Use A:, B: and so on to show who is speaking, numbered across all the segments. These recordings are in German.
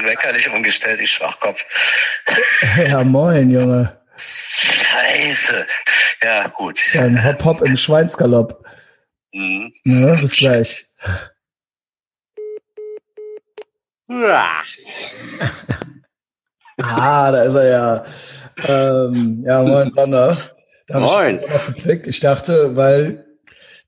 A: den Wecker nicht umgestellt, ich Schwachkopf.
B: Ja, moin, Junge.
A: Scheiße. Ja, gut.
B: Dann hopp hopp im Schweinsgalopp.
A: Mhm.
B: Ne, bis gleich. Ah, da ist er ja. Ähm, ja, moin, Sander. Da hab
C: Moin.
B: Ich noch gekriegt. Ich dachte, weil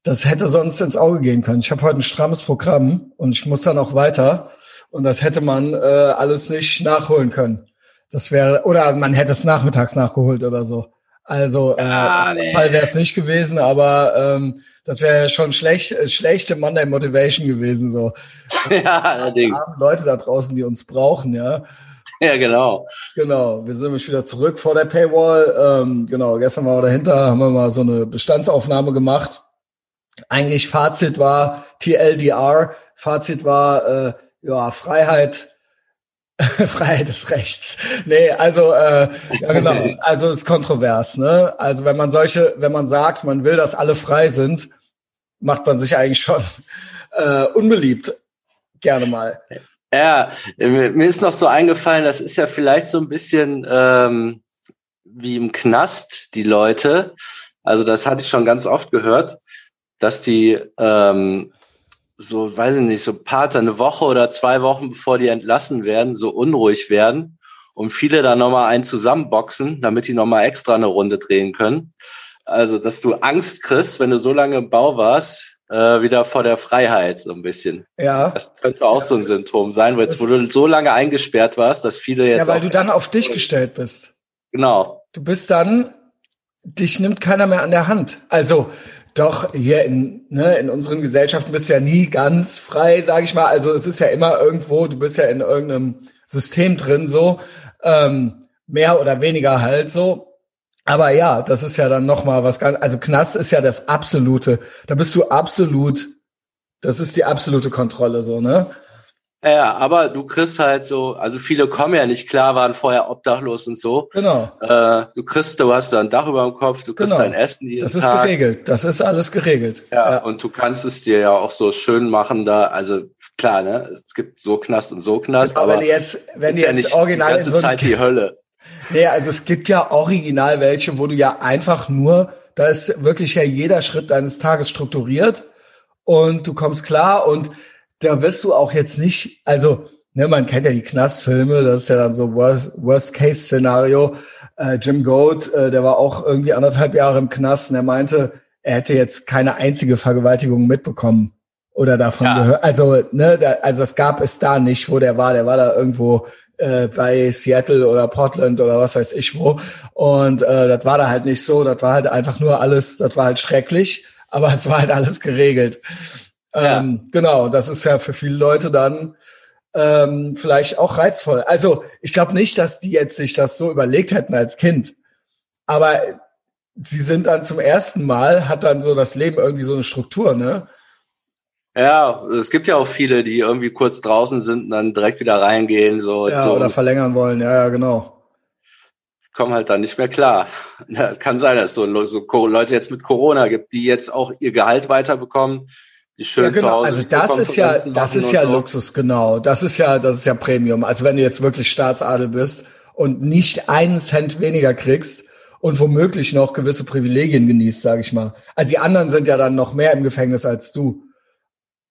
B: das hätte sonst ins Auge gehen können. Ich habe heute ein strammes Programm und ich muss dann auch weiter. Und das hätte man äh, alles nicht nachholen können. Das wäre, oder man hätte es nachmittags nachgeholt oder so. Also äh,
C: Ah,
B: im
C: nee.
B: Fall wäre es nicht gewesen, aber ähm, das wäre schon schlecht, äh, schlechte Monday Motivation gewesen. So
C: ja, allerdings.
B: armen Leute da draußen, die uns brauchen, ja.
C: Ja, genau.
B: Genau, wir sind nämlich wieder zurück vor der Paywall. Ähm, genau, gestern waren wir dahinter, haben wir mal so eine Bestandsaufnahme gemacht. Eigentlich Fazit war TLDR, Fazit war äh, ja Freiheit, Freiheit des Rechts. Nee, also äh, ja genau, also ist kontrovers, ne? Also wenn man solche, wenn man sagt, man will, dass alle frei sind, macht man sich eigentlich schon äh, unbeliebt. Gerne mal.
C: Ja, mir ist noch so eingefallen, das ist ja vielleicht so ein bisschen ähm, wie im Knast, die Leute. Also das hatte ich schon ganz oft gehört, dass die ähm, so, weiß ich nicht, so Pater eine Woche oder zwei Wochen bevor die entlassen werden, so unruhig werden und viele dann nochmal einen zusammenboxen, damit die nochmal extra eine Runde drehen können. Also, dass du Angst kriegst, wenn du so lange im Bau warst, äh, wieder vor der Freiheit, so ein bisschen.
B: Ja.
C: Das könnte auch so ein Symptom sein, weil jetzt, wo du so lange eingesperrt warst, dass viele jetzt
B: Ja, weil du dann auf dich gestellt bist.
C: genau.
B: Du bist dann, dich nimmt keiner mehr an der Hand. Also doch hier in, ne, in unseren Gesellschaften bist du ja nie ganz frei, sage ich mal. Also es ist ja immer irgendwo, du bist ja in irgendeinem System drin, so ähm, mehr oder weniger halt so. Aber ja, das ist ja dann noch mal was ganz. Also Knast ist ja das absolute. Da bist du absolut. Das ist die absolute Kontrolle, so ne?
C: Ja, aber du kriegst halt so, also viele kommen ja nicht klar, waren vorher obdachlos und so.
B: Genau.
C: Äh, du kriegst, du hast da ein Dach über dem Kopf, du kriegst
B: Genau.
C: dein Essen jeden
B: Das ist
C: Tag.
B: geregelt. Das ist alles geregelt.
C: Ja, und du kannst es dir ja auch so schön machen da, also klar, ne, es gibt so Knast und so Knast,
B: Aber
C: aber
B: wenn die jetzt, wenn die
C: ja
B: jetzt
C: nicht
B: original
C: die
B: in
C: ganze
B: so einem
C: Zeit die Hölle.
B: Nee, also es gibt ja original welche, wo du ja einfach nur, da ist wirklich ja jeder Schritt deines Tages strukturiert und du kommst klar und da wirst du auch jetzt nicht, also, ne, man kennt ja die Knastfilme, das ist ja dann so Worst- Worst-Case-Szenario. Äh, Jim Goat, äh, der war auch irgendwie anderthalb Jahre im Knast und er meinte, er hätte jetzt keine einzige Vergewaltigung mitbekommen oder davon
C: Ja.
B: gehört. Also, ne, da, also das gab es da nicht, wo der war. Der war da irgendwo äh, bei Seattle oder Portland oder was weiß ich wo. Und äh, das war da halt nicht so. Das war halt einfach nur alles, das war halt schrecklich, aber es war halt alles geregelt.
C: Ja.
B: Ähm, genau, das ist ja für viele Leute dann ähm, vielleicht auch reizvoll. Also ich glaube nicht, dass die jetzt sich das so überlegt hätten als Kind. Aber sie sind dann zum ersten Mal, hat dann so das Leben irgendwie so eine Struktur, ne?
C: Ja, es gibt ja auch viele, die irgendwie kurz draußen sind und dann direkt wieder reingehen, so,
B: Ja,
C: so
B: oder verlängern wollen, ja, ja, genau.
C: kommen halt dann nicht mehr klar. Ja, kann sein, dass es so, so Leute jetzt mit Corona gibt, die jetzt auch ihr Gehalt weiterbekommen, die schön
B: Ja, genau. Also das ist ja, das ist ja. Luxus, genau. Das ist ja, das ist ja Premium. Also wenn du jetzt wirklich Staatsadel bist und nicht einen Cent weniger kriegst und womöglich noch gewisse Privilegien genießt, sage ich mal. Also die anderen sind ja dann noch mehr im Gefängnis als du.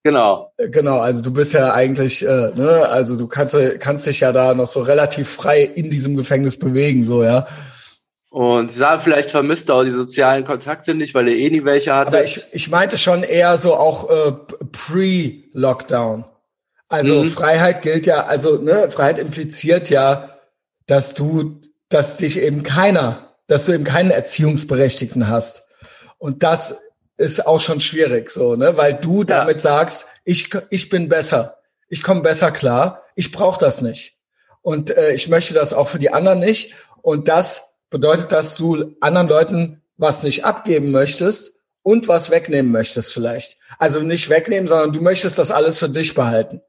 C: Genau.
B: Äh, Genau, also du bist ja eigentlich, äh, ne, also du kannst, kannst dich ja da noch so relativ frei in diesem Gefängnis bewegen, so, ja.
C: Und ich sage, vielleicht vermisst du auch die sozialen Kontakte nicht, weil du eh nie welche hattest.
B: Aber ich, ich meinte schon eher so auch äh, pre-Lockdown. Also
C: Mhm.
B: Freiheit gilt ja, also ne, Freiheit impliziert ja, dass du, dass dich eben keiner, dass du eben keinen Erziehungsberechtigten hast. Und das ist auch schon schwierig, so, ne, weil du damit sagst, ich, ich bin besser, ich komme besser klar, ich brauche das nicht. Und äh, ich möchte das auch für die anderen nicht. Und das bedeutet, dass du anderen Leuten was nicht abgeben möchtest und was wegnehmen möchtest vielleicht. Also nicht wegnehmen, sondern du möchtest das alles für dich behalten.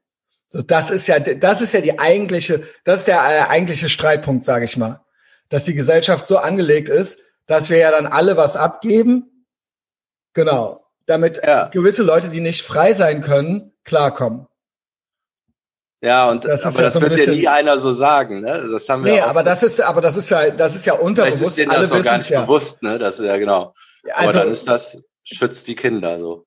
B: So, das ist ja, das ist ja die eigentliche, das ist der äh, eigentliche Streitpunkt, sage ich mal, dass die Gesellschaft so angelegt ist, dass wir ja dann alle was abgeben, genau, damit
C: Ja.
B: gewisse Leute, die nicht frei sein können, klarkommen.
C: Ja, und das aber ja das so wird ja nie einer so sagen, ne?
B: Das haben wir Nee, aber das ist aber das ist ja das ist ja unterbewusst, ist
C: alle das gar nicht ja. bewusst, ne? Das ist ja genau. Also, aber dann ist das schützt die Kinder so.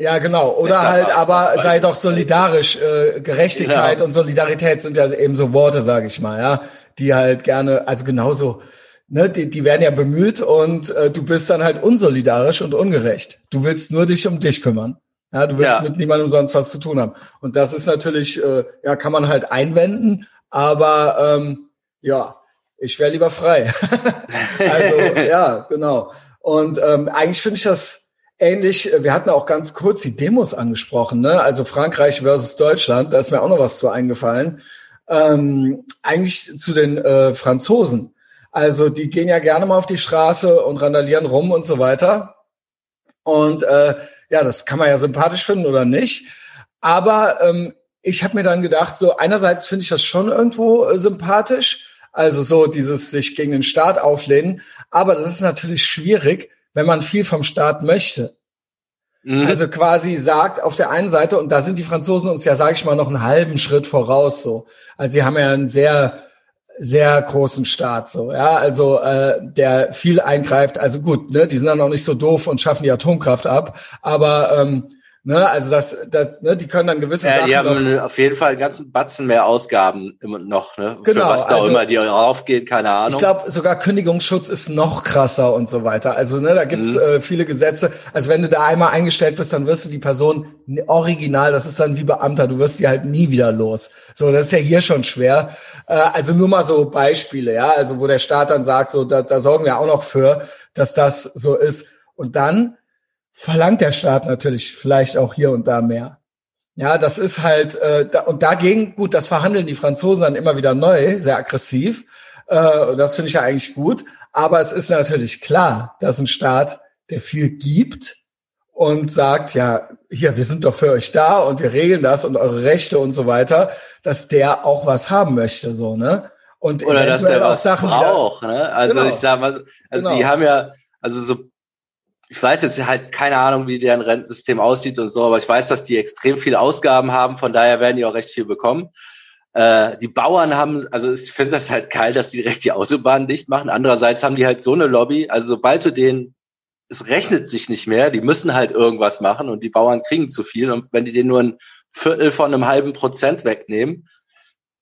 B: Ja, genau. Oder halt, aber sei doch solidarisch. Äh, Gerechtigkeit genau. und Solidarität sind ja eben so Worte, sage ich mal, ja, die halt gerne, also genauso, ne, die, die werden ja bemüht und äh, du bist dann halt unsolidarisch und ungerecht. Du willst nur dich um dich kümmern. Ja, du willst ja. mit niemandem sonst was zu tun haben. Und das ist natürlich, äh, ja, kann man halt einwenden, aber ähm, ja, ich wäre lieber frei. also ja, genau. Und ähm, eigentlich finde ich das ähnlich. Wir hatten auch ganz kurz die Demos angesprochen, ne? Also Frankreich versus Deutschland. Da ist mir auch noch was zu eingefallen. Ähm, eigentlich zu den äh, Franzosen. Also die gehen ja gerne mal auf die Straße und randalieren rum und so weiter. Und äh, ja, das kann man ja sympathisch finden oder nicht. Aber ähm, ich habe mir dann gedacht, so einerseits finde ich das schon irgendwo äh, sympathisch, also so dieses sich gegen den Staat auflehnen. Aber das ist natürlich schwierig, wenn man viel vom Staat möchte. Mhm. Also quasi sagt auf der einen Seite, und da sind die Franzosen uns ja, sage ich mal, noch einen halben Schritt voraus. So, also sie haben ja einen sehr sehr großen Staat so ja. Also äh, der viel eingreift. Also gut ne die sind dann auch nicht so doof und schaffen die Atomkraft ab. Aber ähm, Ne, also das, das ne, die können dann gewisse
C: ja,
B: Sachen.
C: Die haben noch, auf jeden Fall einen ganzen Batzen mehr Ausgaben immer noch, ne?
B: Genau,
C: Für was da also, immer die raufgehen, keine Ahnung.
B: Ich glaube, sogar Kündigungsschutz ist noch krasser und so weiter. Also ne, da gibt's mhm. äh, viele Gesetze. Also wenn du da einmal eingestellt bist, dann wirst du die Person original, das ist dann wie Beamter, du wirst die halt nie wieder los. So, das ist ja hier schon schwer. Äh, also nur mal so Beispiele, ja, also wo der Staat dann sagt, so, da, da sorgen wir auch noch für, dass das so ist. Und dann verlangt der Staat natürlich vielleicht auch hier und da mehr. Ja, das ist halt, äh, da, und dagegen, gut, das verhandeln die Franzosen dann immer wieder neu, sehr aggressiv. Äh, das finde ich ja eigentlich gut. Aber es ist natürlich klar, dass ein Staat, der viel gibt und sagt, ja, hier, wir sind doch für euch da und wir regeln das und eure Rechte und so weiter, dass der auch was haben möchte, so, ne?
C: Und Oder dass der was Sachen braucht, ne? Also genau. ich sag mal, also genau. die haben ja, also so ich weiß jetzt halt keine Ahnung, wie deren Rentensystem aussieht und so, aber ich weiß, dass die extrem viele Ausgaben haben, von daher werden die auch recht viel bekommen. Äh, die Bauern haben, also ich finde das halt geil, dass die direkt die Autobahnen dicht machen. Andererseits haben die halt so eine Lobby, also sobald du denen, es rechnet sich nicht mehr, die müssen halt irgendwas machen und die Bauern kriegen zu viel und wenn die denen nur ein Viertel von einem halben Prozent wegnehmen,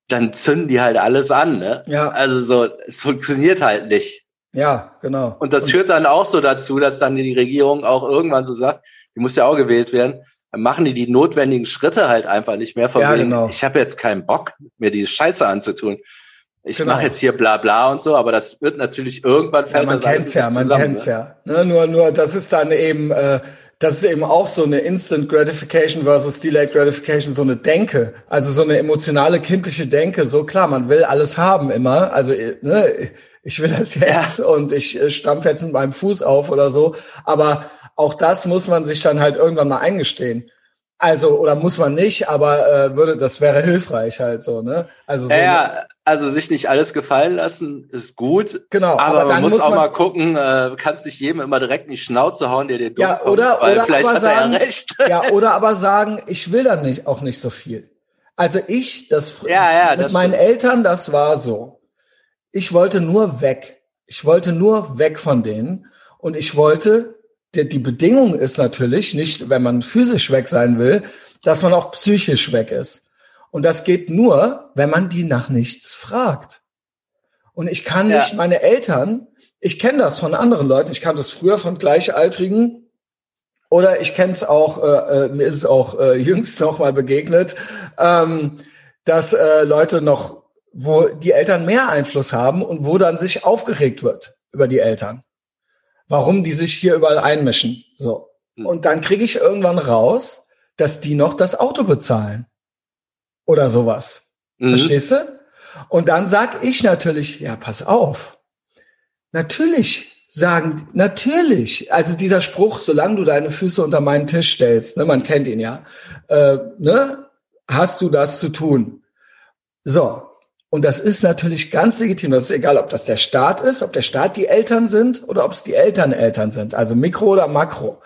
C: dann zünden die halt alles an. Ne? Ja. Also so, es funktioniert halt nicht.
B: Ja, genau.
C: Und das führt dann auch so dazu, dass dann die Regierung auch irgendwann so sagt, die muss ja auch gewählt werden, dann machen die die notwendigen Schritte halt einfach nicht mehr. Von ja, wegen, genau. Ich habe jetzt keinen Bock, mir diese Scheiße anzutun. Ich genau. mache jetzt hier bla bla und so, aber das wird natürlich irgendwann
B: fällt ja, man das kennt's ja, man zusammen, kennt's ne? ja. Ne, nur, nur das ist dann eben, äh, das ist eben auch so eine Instant Gratification versus Delayed Gratification, so eine Denke, also so eine emotionale kindliche Denke. So klar, man will alles haben immer. Also ne, ich will das jetzt ja. und ich äh, stampfe jetzt mit meinem Fuß auf oder so. Aber auch das muss man sich dann halt irgendwann mal eingestehen. Also, oder muss man nicht, aber äh, würde, das wäre hilfreich halt so, ne?
C: Also so ja, also sich nicht alles gefallen lassen ist gut.
B: Genau,
C: aber, aber man muss, muss auch man, mal gucken, äh, kannst nicht jedem immer direkt in die Schnauze hauen, der dir
B: dumm ja, oder, kommt, weil oder vielleicht hat sagen, er ja recht. Ja, oder aber sagen, ich will dann nicht auch nicht so viel. Also ich, das ja, ja, mit das meinen stimmt. Eltern, das war so. Ich wollte nur weg. Ich wollte nur weg von denen. Und ich wollte, die, die Bedingung ist natürlich nicht, wenn man physisch weg sein will, dass man auch psychisch weg ist. Und das geht nur, wenn man die nach nichts fragt. Und ich kann ja. nicht meine Eltern, ich kenne das von anderen Leuten, ich kannte es früher von Gleichaltrigen, oder ich kenne es auch, äh, äh, mir ist es auch äh, jüngst noch mal begegnet, ähm, dass äh, Leute noch wo die Eltern mehr Einfluss haben und wo dann sich aufgeregt wird über die Eltern. Warum die sich hier überall einmischen. So. Hm. Und dann kriege ich irgendwann raus, dass die noch das Auto bezahlen. Oder sowas. Mhm. Verstehst du? Und dann sag ich natürlich, ja, pass auf. Natürlich sagen, natürlich. Also dieser Spruch, solange du deine Füße unter meinen Tisch stellst, ne, man kennt ihn ja, äh, ne, hast du das zu tun. So, und das ist natürlich ganz legitim. Das ist egal, ob das der Staat ist, ob der Staat die Eltern sind oder ob es die Eltern Eltern sind. Also Mikro oder Makro.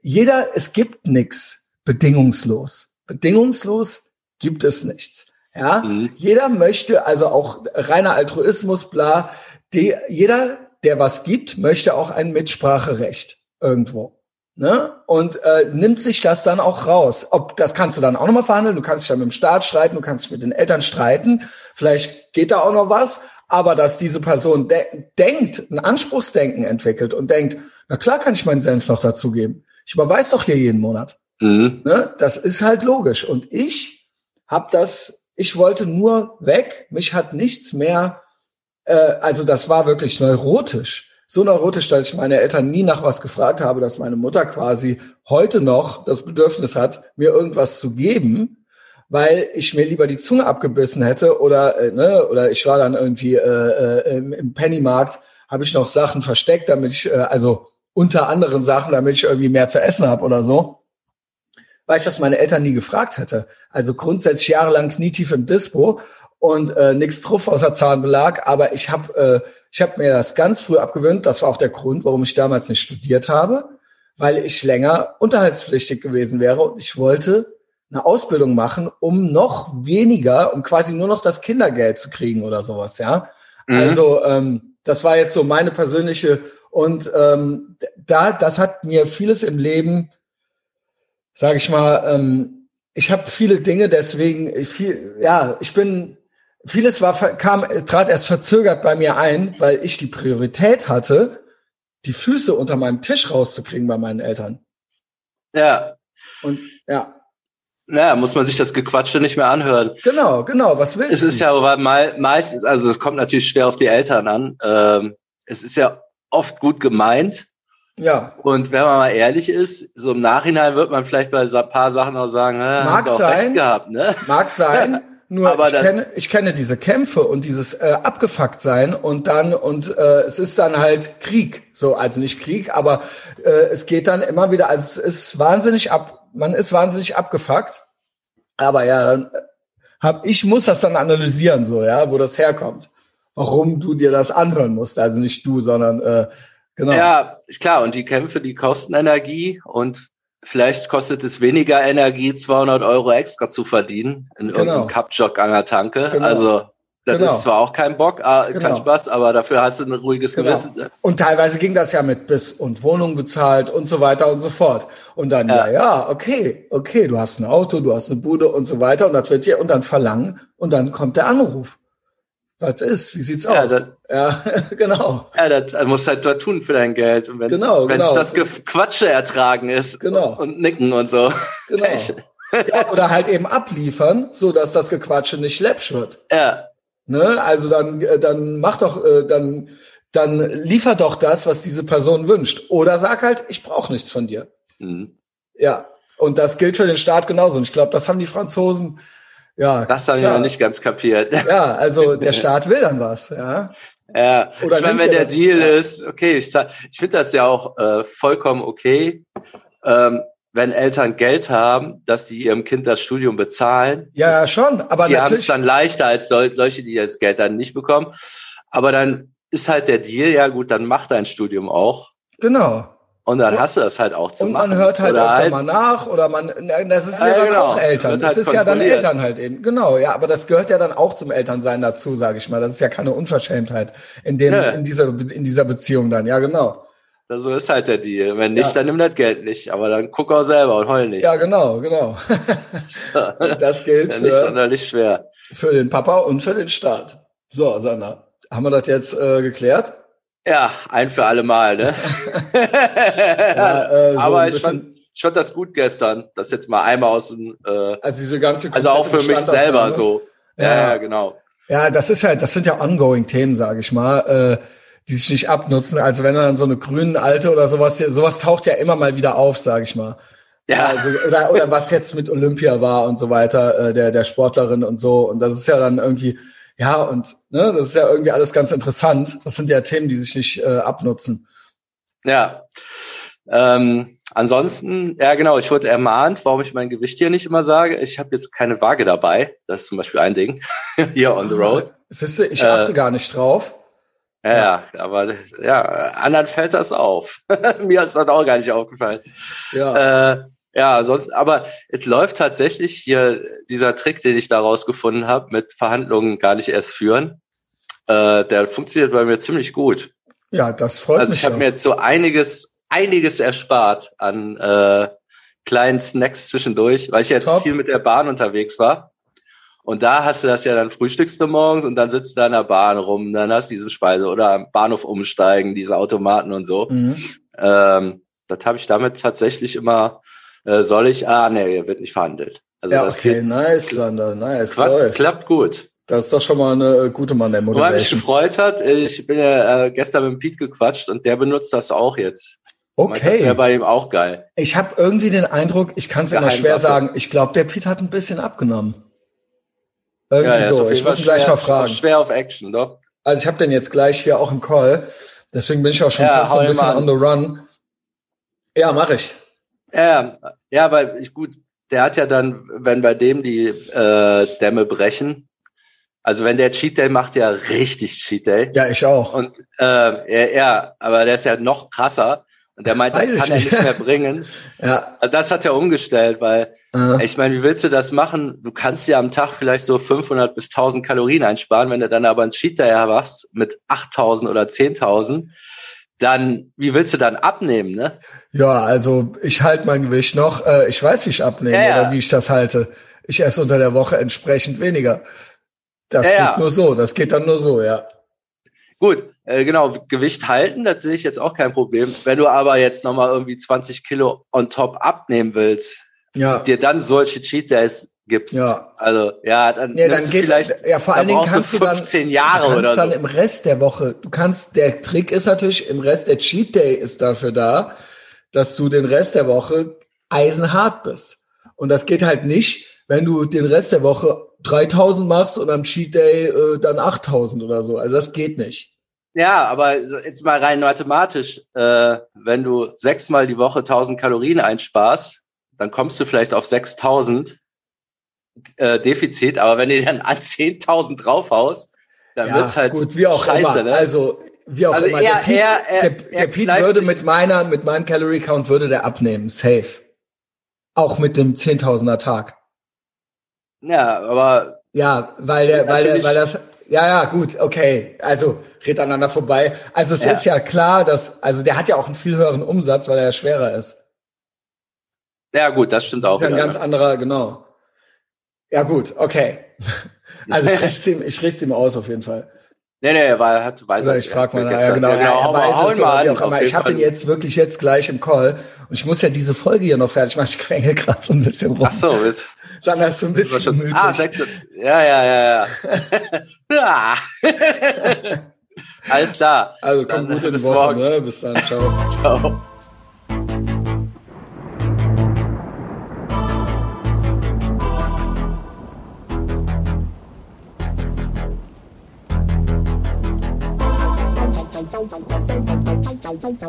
B: Jeder, es gibt nichts bedingungslos. Bedingungslos gibt es nichts. Ja, mhm. jeder möchte, also auch reiner Altruismus, bla, die, jeder, der was gibt, möchte auch ein Mitspracherecht irgendwo. Ne? Und äh, nimmt sich das dann auch raus. Ob das kannst du dann auch nochmal verhandeln, du kannst dich dann mit dem Staat streiten, du kannst dich mit den Eltern streiten, vielleicht geht da auch noch was, aber dass diese Person de denkt, ein Anspruchsdenken entwickelt und denkt, na klar kann ich meinen Senf noch dazugeben. Ich überweise doch hier jeden Monat. Mhm. Ne? Das ist halt logisch. Und ich habe das, ich wollte nur weg, mich hat nichts mehr, äh, also das war wirklich neurotisch so neurotisch, dass ich meine Eltern nie nach was gefragt habe, dass meine Mutter quasi heute noch das Bedürfnis hat, mir irgendwas zu geben, weil ich mir lieber die Zunge abgebissen hätte oder äh, ne, oder ich war dann irgendwie äh, äh, im, im Pennymarkt, habe ich noch Sachen versteckt, damit ich äh, also unter anderen Sachen, damit ich irgendwie mehr zu essen habe oder so, weil ich das meine Eltern nie gefragt hätte. Also grundsätzlich jahrelang knietief im Dispo und äh, nichts drauf außer Zahnbelag, aber ich habe äh, ich habe mir das ganz früh abgewöhnt. Das war auch der Grund, warum ich damals nicht studiert habe, weil ich länger unterhaltspflichtig gewesen wäre und ich wollte eine Ausbildung machen, um noch weniger, um quasi nur noch das Kindergeld zu kriegen oder sowas, ja. Mhm. Also ähm, das war jetzt so meine persönliche und ähm, da, das hat mir vieles im Leben, sage ich mal, ähm, ich habe viele Dinge, deswegen viel, ja, ich bin vieles war, kam, trat erst verzögert bei mir ein, weil ich die Priorität hatte, die Füße unter meinem Tisch rauszukriegen bei meinen Eltern.
C: Ja.
B: Und ja.
C: Naja, muss man sich das Gequatsche nicht mehr anhören.
B: Genau, genau. Was willst
C: es du? Es ist ja aber meistens, also es kommt natürlich schwer auf die Eltern an. Ähm, es ist ja oft gut gemeint.
B: Ja.
C: Und wenn man mal ehrlich ist, so im Nachhinein wird man vielleicht bei ein paar Sachen auch sagen, äh,
B: mag sein,
C: gehabt, ne?
B: Mag sein. Nur aber ich kenne, ich kenne diese Kämpfe und dieses äh, abgefuckt sein und dann und äh, es ist dann halt Krieg, so also nicht Krieg, aber äh, es geht dann immer wieder, also es ist wahnsinnig ab, man ist wahnsinnig abgefuckt, aber ja, dann äh, hab ich muss das dann analysieren so, ja, wo das herkommt, warum du dir das anhören musst, also nicht du, sondern äh, genau.
C: Ja, klar und die Kämpfe, die kosten Energie und Vielleicht kostet es weniger Energie, 200 Euro extra zu verdienen in genau. irgendeinem Cup-Jog an der Tanke. Genau. Also das genau. ist zwar auch kein Bock, genau. kein Spaß, aber dafür hast du ein ruhiges genau. Gewissen. Ne?
B: Und teilweise ging das ja mit Bis und Wohnung bezahlt und so weiter und so fort. Und dann, ja. ja, ja, okay, okay, du hast ein Auto, du hast eine Bude und so weiter und das wird dir, und dann verlangen und dann kommt der Anruf was ist, wie sieht's ja, aus? Das, ja, genau.
C: Ja, das, das musst halt dort tun für dein Geld. Und wenn's, genau, wenn's genau. das Quatsche ertragen ist
B: genau.
C: und nicken und so.
B: Genau. Ja, oder halt eben abliefern, so dass das Gequatsche nicht läppsch wird.
C: Ja.
B: Ne? Also dann, äh, dann mach doch, äh, dann, dann liefer doch das, was diese Person wünscht. Oder sag halt, ich brauche nichts von dir. Mhm. Ja. Und das gilt für den Staat genauso. Und ich glaube, das haben die Franzosen ja,
C: das habe ich noch nicht ganz kapiert.
B: Ja, also der Staat will dann was, ja.
C: Ja, Oder ich meine, wenn der Deal ja. ist, okay, ich, ich finde das ja auch äh, vollkommen okay, ähm, wenn Eltern Geld haben, dass die ihrem Kind das Studium bezahlen.
B: Ja, das, schon, aber
C: die haben es dann leichter als solche, die jetzt Geld dann nicht bekommen. Aber dann ist halt der Deal, ja gut, dann mach dein Studium auch.
B: Genau.
C: Und dann hast du das halt auch zu
B: und
C: machen.
B: Und man hört halt oder öfter halt, mal nach oder man, das ist ja, ja dann genau. auch Eltern. Das halt ist ja dann Eltern halt eben. Genau, ja, aber das gehört ja dann auch zum Elternsein dazu, sage ich mal. Das ist ja keine Unverschämtheit in dem, ja. in dieser, in dieser Beziehung dann. Ja, genau.
C: So ist halt der Deal. Wenn nicht, ja. dann nimm das Geld nicht. Aber dann guck auch selber und heul nicht.
B: Ja, genau, genau. Das gilt
C: ja, nicht für, sonderlich schwer.
B: Für den Papa und für den Staat. So, Sandra, haben wir das jetzt äh, geklärt?
C: Ja, ein für alle Mal, ne? ja, äh, so Aber ich fand, ich fand das gut gestern, das jetzt mal einmal aus dem, äh,
B: also diese ganze
C: also auch für mich selber so. Ja, ja, ja, genau.
B: Ja, das ist halt, das sind ja ongoing Themen, sage ich mal, äh, die sich nicht abnutzen. Also wenn dann so eine grünen alte oder sowas, sowas taucht ja immer mal wieder auf, sage ich mal. Ja. Also, oder, oder was jetzt mit Olympia war und so weiter, äh, der, der Sportlerin und so. Und das ist ja dann irgendwie, ja, und ne, das ist ja irgendwie alles ganz interessant. Das sind ja Themen, die sich nicht äh, abnutzen.
C: Ja. Ähm, ansonsten, ja genau, ich wurde ermahnt, warum ich mein Gewicht hier nicht immer sage. Ich habe jetzt keine Waage dabei. Das ist zum Beispiel ein Ding. hier on the road.
B: Siehst du, ich achte äh, gar nicht drauf.
C: Ja, ja, aber ja, anderen fällt das auf. Mir ist das auch gar nicht aufgefallen.
B: Ja.
C: Äh, Ja, sonst, aber es läuft tatsächlich hier dieser Trick, den ich da rausgefunden habe, mit Verhandlungen gar nicht erst führen. Äh, der funktioniert bei mir ziemlich gut.
B: Ja, das freut
C: Also
B: mich.
C: ich habe mir jetzt so einiges, einiges erspart an äh, kleinen Snacks zwischendurch, weil ich jetzt
B: Top.
C: viel mit der Bahn unterwegs war. Und da hast du das ja dann frühstückst du morgens und dann sitzt du da in der Bahn rum, dann hast du diese Speise oder am Bahnhof umsteigen, diese Automaten und so.
B: Mhm.
C: Ähm, das habe ich damit tatsächlich immer, äh, soll ich, ah, nee, wird nicht verhandelt. Also
B: Ja,
C: das
B: okay,
C: geht,
B: nice, Sander, nice.
C: klappt,
B: läuft.
C: klappt gut.
B: Das ist doch schon mal eine äh, gute Mann der
C: Wo mich
B: Motivation.
C: gefreut hat, ich bin ja äh, gestern mit dem Pete gequatscht und der benutzt das auch jetzt. Meint, Das wäre
B: Okay.
C: bei ihm auch geil.
B: Ich habe irgendwie den Eindruck, ich kann es immer schwer sagen, ich glaube, der Pete hat ein bisschen abgenommen. Irgendwie
C: ja, ja,
B: so. Ich muss ihn gleich
C: schwer,
B: mal fragen.
C: Schwer auf Action, doch.
B: Also ich habe den jetzt gleich hier auch im Call. Deswegen bin ich auch schon
C: Ja,
B: fast ein bisschen on the run. Ja, mache ich.
C: Ja, ja, weil ich gut, der hat ja dann, wenn bei dem die äh, Dämme brechen, also wenn der Cheat Day macht, ja richtig Cheat Day.
B: Ja, ich auch.
C: Und äh, ja, ja, aber der ist ja noch krasser. Und der meint, das
B: Weiß ich
C: kann er
B: nicht.
C: nicht mehr bringen.
B: Ja.
C: Also das hat er umgestellt, weil
B: Äh,
C: ich meine, wie willst du das machen? Du kannst ja am Tag vielleicht so 500 bis 1000 Kalorien einsparen. Wenn du dann aber einen Cheat Day machst mit 8000 oder 10.000, dann, wie willst du dann abnehmen, ne?
B: ja, also ich halte mein Gewicht noch. Äh, ich weiß, wie ich abnehme
C: Ja, ja.
B: oder wie ich das halte. Ich esse unter der Woche entsprechend weniger. Das
C: Ja,
B: geht nur so. Das geht dann nur so, ja.
C: Gut, äh, genau, Gewicht halten, das sehe ich jetzt auch kein Problem. Wenn du aber jetzt nochmal irgendwie 20 Kilo on top abnehmen willst,
B: Ja.
C: dir dann solche Cheat Days gibst,
B: Ja.
C: also ja, dann,
B: Ja, dann geht
C: vielleicht,
B: ja vor
C: dann
B: allen Dingen kannst
C: du
B: du dann
C: 15
B: du
C: Jahre
B: kannst
C: oder
B: dann
C: so.
B: im Rest der Woche, du kannst der Trick ist natürlich im Rest der Cheat Day ist dafür da, dass du den Rest der Woche eisenhart bist. Und das geht halt nicht, wenn du den Rest der Woche 3000 machst und am Cheat Day äh, dann 8000 oder so. Also das geht nicht.
C: Ja, aber jetzt mal rein mathematisch, äh, wenn du sechsmal die Woche 1000 Kalorien einsparst, dann kommst du vielleicht auf 6000 äh, Defizit, aber wenn du dann an 10.000 draufhaust, dann
B: Ja,
C: wird's halt
B: gut, wie auch
C: scheiße,
B: immer.
C: ne?
B: Also wie auch
C: Also
B: immer.
C: er-
B: der Pete,
C: er- er-
B: der,
C: er
B: der Pete würde mit meiner, mit meinem Calorie Count würde der abnehmen, safe. Auch mit dem 10.000er Tag.
C: ja, aber
B: Ja, weil der,
C: Ja,
B: weil der, weil das, ja, ja, gut, okay. Also, red aneinander vorbei. Also, es
C: Ja.
B: ist ja klar, dass, also, der hat ja auch einen viel höheren Umsatz, weil er ja schwerer ist.
C: ja gut, das stimmt auch.
B: Ist ja ein ganz
C: ne?
B: anderer, genau. Ja, gut, okay. Also, ich richte ihm, ich richte ihm aus, auf jeden Fall.
C: Nee, nee, weil hat weiß
B: Also,
C: er
B: ich frage mal,
C: gestern.
B: ja, genau,
C: Ja, genau
B: er weiß es
C: mal
B: wie auch immer. Ich habe ihn jetzt wirklich jetzt gleich im Call und ich muss ja diese Folge hier noch fertig machen. Ich quengel gerade so ein bisschen rum.
C: Ach so, ist,
B: Sandra ist so ein bisschen
C: schon,
B: müde.
C: ah, sechs, ja, ja, ja, ja. Alles klar.
B: Also, komm
C: Dann,
B: gut in die Woche,
C: morgen.
B: ne? Bis dann, ciao.
C: Ciao.